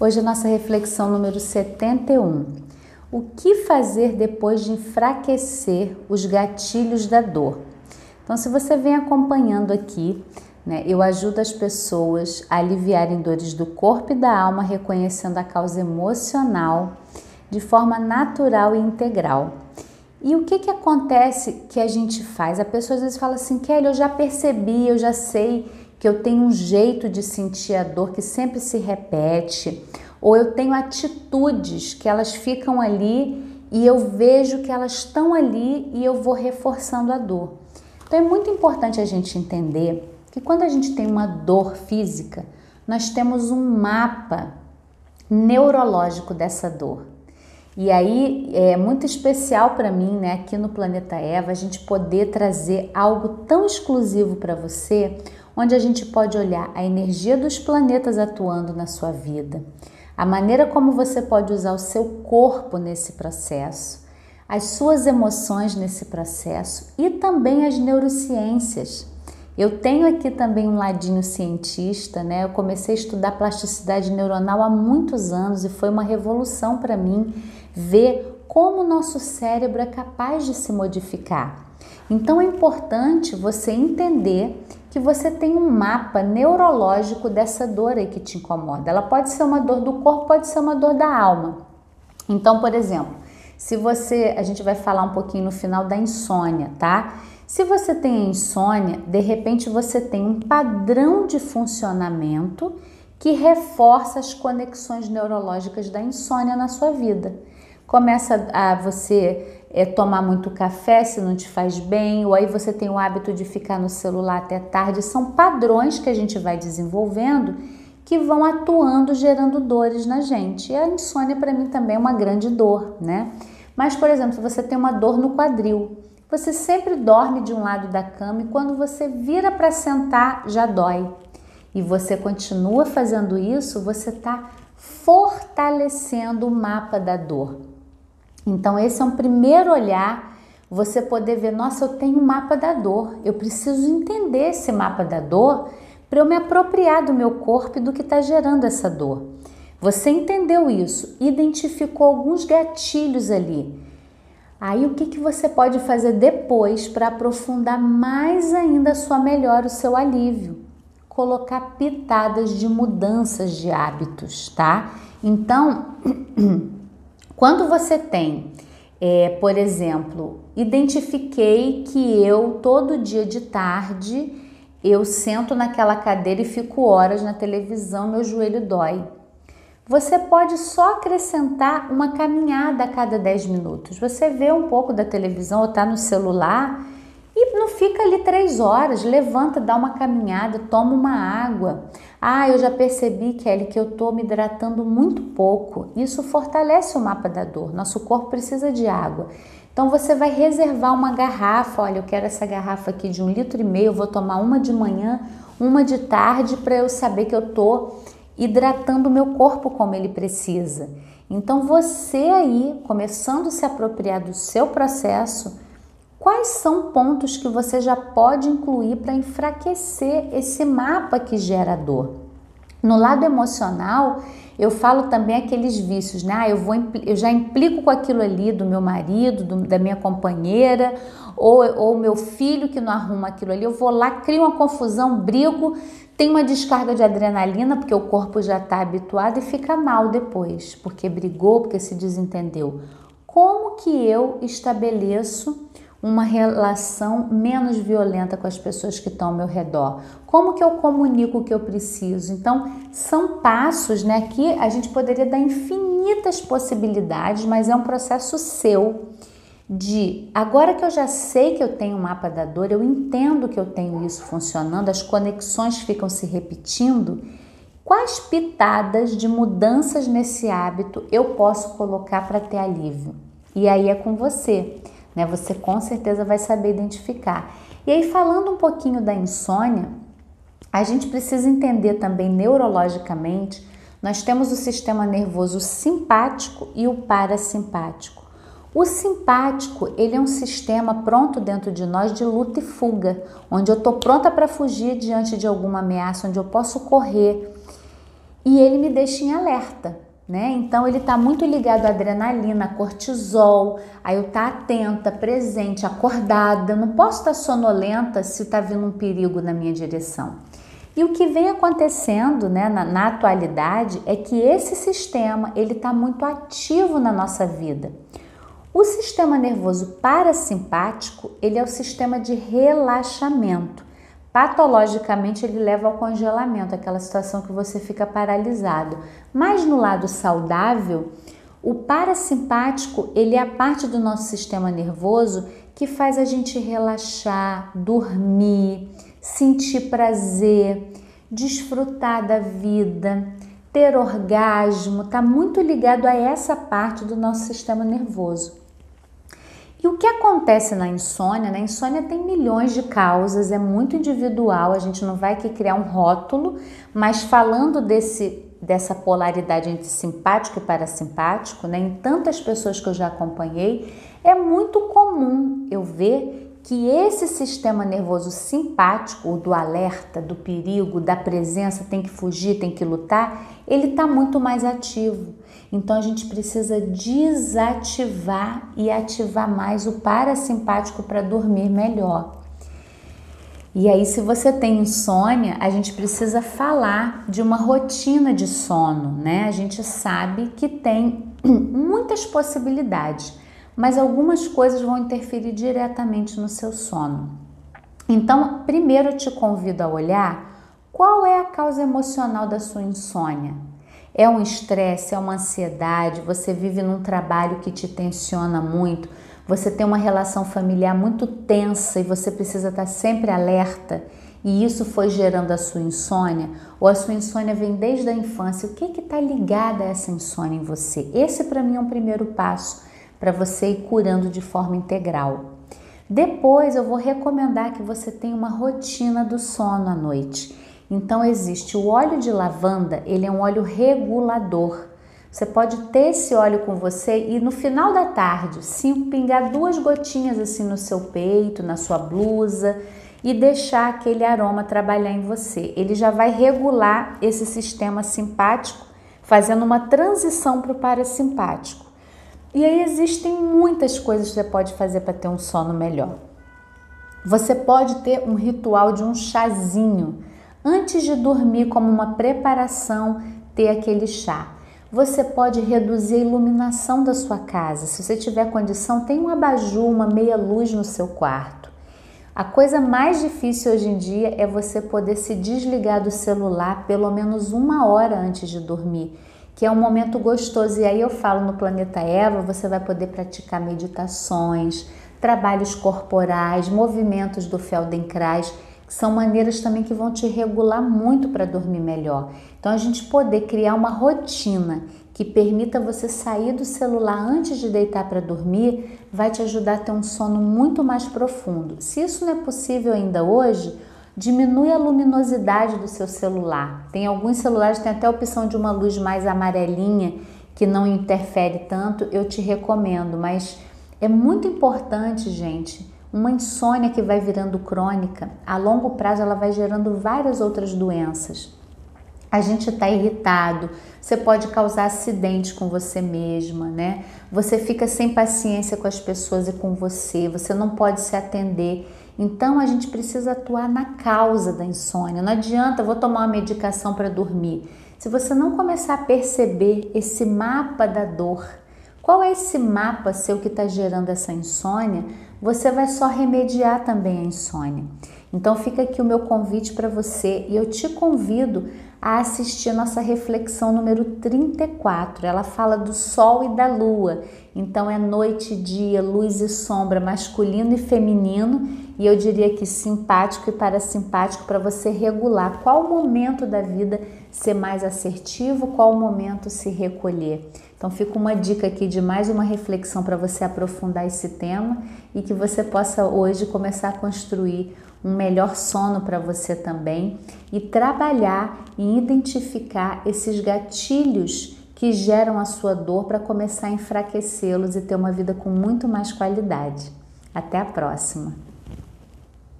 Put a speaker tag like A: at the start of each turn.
A: Hoje a nossa reflexão número 71. O que fazer depois de enfraquecer os gatilhos da dor? Então, se você vem acompanhando aqui, né, eu ajudo as pessoas a aliviarem dores do corpo e da alma, reconhecendo a causa emocional de forma natural e integral. E o que, que acontece que a gente faz? A pessoa às vezes fala assim, Kelly, eu já percebi, eu já sei que eu tenho um jeito de sentir a dor que sempre se repete, ou eu tenho atitudes que elas ficam ali e eu vejo que elas estão ali e eu vou reforçando a dor. Então é muito importante a gente entender que quando a gente tem uma dor física, nós temos um mapa neurológico dessa dor. E aí é muito especial para mim, né, aqui no Planeta Eva, a gente poder trazer algo tão exclusivo para você, onde a gente pode olhar a energia dos planetas atuando na sua vida, a maneira como você pode usar o seu corpo nesse processo, as suas emoções nesse processo e também as neurociências. Eu tenho aqui também um ladinho cientista, né? Eu comecei a estudar plasticidade neuronal há muitos anos e foi uma revolução para mim ver como o nosso cérebro é capaz de se modificar. Então é importante você entender que você tem um mapa neurológico dessa dor aí que te incomoda. Ela pode ser uma dor do corpo, pode ser uma dor da alma. Então, por exemplo, se você, a gente vai falar um pouquinho no final da insônia, tá? Se você tem insônia, de repente você tem um padrão de funcionamento que reforça as conexões neurológicas da insônia na sua vida. Começa a você é, tomar muito café se não te faz bem, ou aí você tem o hábito de ficar no celular até tarde. São padrões que a gente vai desenvolvendo que vão atuando, gerando dores na gente. E a insônia para mim também é uma grande dor, né? Mas, por exemplo, se você tem uma dor no quadril, você sempre dorme de um lado da cama e quando você vira para sentar já dói. E você continua fazendo isso, você está fortalecendo o mapa da dor. Então, esse é um primeiro olhar, você poder ver, nossa, eu tenho um mapa da dor, eu preciso entender esse mapa da dor para eu me apropriar do meu corpo e do que está gerando essa dor. Você entendeu isso, identificou alguns gatilhos ali. Aí o que, que você pode fazer depois para aprofundar mais ainda a sua melhora, o seu alívio? Colocar pitadas de mudanças de hábitos, tá? Então, Quando você tem, é, por exemplo, identifiquei que eu todo dia de tarde eu sento naquela cadeira e fico horas na televisão, meu joelho dói. Você pode só acrescentar uma caminhada a cada 10 minutos. Você vê um pouco da televisão ou está no celular e não fica ali três horas, levanta, dá uma caminhada, toma uma água. Ah, eu já percebi, Kelly, que eu estou me hidratando muito pouco. Isso fortalece o mapa da dor. Nosso corpo precisa de água. Então você vai reservar uma garrafa. Olha, eu quero essa garrafa aqui de um litro e meio. Eu vou tomar uma de manhã, uma de tarde, para eu saber que eu estou hidratando o meu corpo como ele precisa. Então você aí, começando a se apropriar do seu processo, Quais são pontos que você já pode incluir para enfraquecer esse mapa que gera dor? No lado emocional, eu falo também aqueles vícios, né? Ah, eu, vou, eu já implico com aquilo ali do meu marido, do, da minha companheira, ou, ou meu filho que não arruma aquilo ali. Eu vou lá, crio uma confusão, brigo, tem uma descarga de adrenalina, porque o corpo já está habituado e fica mal depois, porque brigou, porque se desentendeu. Como que eu estabeleço uma relação menos violenta com as pessoas que estão ao meu redor? Como que eu comunico o que eu preciso? Então, são passos, né? Aqui a gente poderia dar infinitas possibilidades, mas é um processo seu de agora que eu já sei que eu tenho um mapa da dor, eu entendo que eu tenho isso funcionando, as conexões ficam se repetindo. Quais pitadas de mudanças nesse hábito eu posso colocar para ter alívio? E aí é com você né? Você com certeza vai saber identificar. E aí, falando um pouquinho da insônia, a gente precisa entender também neurologicamente, nós temos o sistema nervoso simpático e o parasimpático. O simpático, ele é um sistema pronto dentro de nós de luta e fuga, onde eu estou pronta para fugir diante de alguma ameaça, onde eu posso correr. e ele me deixa em alerta. Né? Então ele está muito ligado à adrenalina, cortisol, a eu estar tá atenta, presente, acordada. Não posso estar tá sonolenta se está vindo um perigo na minha direção. E o que vem acontecendo né, na, na atualidade é que esse sistema ele está muito ativo na nossa vida. O sistema nervoso parasimpático ele é o sistema de relaxamento. Patologicamente ele leva ao congelamento, aquela situação que você fica paralisado. Mas no lado saudável, o parasimpático ele é a parte do nosso sistema nervoso que faz a gente relaxar, dormir sentir prazer, desfrutar da vida, ter orgasmo, está muito ligado a essa parte do nosso sistema nervoso. E o que acontece na insônia? Na insônia tem milhões de causas, é muito individual, a gente não vai aqui criar um rótulo, mas falando desse dessa polaridade entre simpático e parasimpático, né, em tantas pessoas que eu já acompanhei, é muito comum eu ver que esse sistema nervoso simpático, do alerta, do perigo, da presença, tem que fugir, tem que lutar, ele está muito mais ativo. Então a gente precisa desativar e ativar mais o parasimpático para dormir melhor. E aí, se você tem insônia, a gente precisa falar de uma rotina de sono, né? A gente sabe que tem muitas possibilidades mas algumas coisas vão interferir diretamente no seu sono. Então, primeiro eu te convido a olhar qual é a causa emocional da sua insônia. É um estresse, é uma ansiedade, você vive num trabalho que te tensiona muito, você tem uma relação familiar muito tensa e você precisa estar sempre alerta e isso foi gerando a sua insônia, ou a sua insônia vem desde a infância, o que está ligado a essa insônia em você? Esse para mim é um primeiro passo para você ir curando de forma integral. Depois eu vou recomendar que você tenha uma rotina do sono à noite. Então existe o óleo de lavanda, ele é um óleo regulador. Você pode ter esse óleo com você e no final da tarde, sim, pingar duas gotinhas assim no seu peito, na sua blusa e deixar aquele aroma trabalhar em você. Ele já vai regular esse sistema simpático, fazendo uma transição para o parasimpático. E aí existem muitas coisas que você pode fazer para ter um sono melhor. Você pode ter um ritual de um chazinho antes de dormir, como uma preparação, ter aquele chá. Você pode reduzir a iluminação da sua casa. Se você tiver condição, tem um abajur, uma meia luz no seu quarto. A coisa mais difícil hoje em dia é você poder se desligar do celular pelo menos uma hora antes de dormir que é um momento gostoso. E aí eu falo no Planeta Eva, você vai poder praticar meditações, trabalhos corporais, movimentos do Feldenkrais, que são maneiras também que vão te regular muito para dormir melhor. Então a gente poder criar uma rotina que permita você sair do celular antes de deitar para dormir, vai te ajudar a ter um sono muito mais profundo. Se isso não é possível ainda hoje, Diminui a luminosidade do seu celular. Tem alguns celulares tem até a opção de uma luz mais amarelinha que não interfere tanto, eu te recomendo, mas é muito importante, gente, uma insônia que vai virando crônica, a longo prazo ela vai gerando várias outras doenças. A gente está irritado, você pode causar acidente com você mesma, né? Você fica sem paciência com as pessoas e com você, você não pode se atender. Então a gente precisa atuar na causa da insônia. Não adianta, vou tomar uma medicação para dormir. Se você não começar a perceber esse mapa da dor, qual é esse mapa seu que está gerando essa insônia, você vai só remediar também a insônia. Então fica aqui o meu convite para você e eu te convido a assistir nossa reflexão número 34. Ela fala do sol e da lua. Então é noite e dia, luz e sombra, masculino e feminino, e eu diria que simpático e parasimpático para você regular qual momento da vida ser mais assertivo, qual momento se recolher. Então fica uma dica aqui de mais uma reflexão para você aprofundar esse tema e que você possa hoje começar a construir um melhor sono para você também e trabalhar em identificar esses gatilhos que geram a sua dor para começar a enfraquecê-los e ter uma vida com muito mais qualidade. Até a próxima!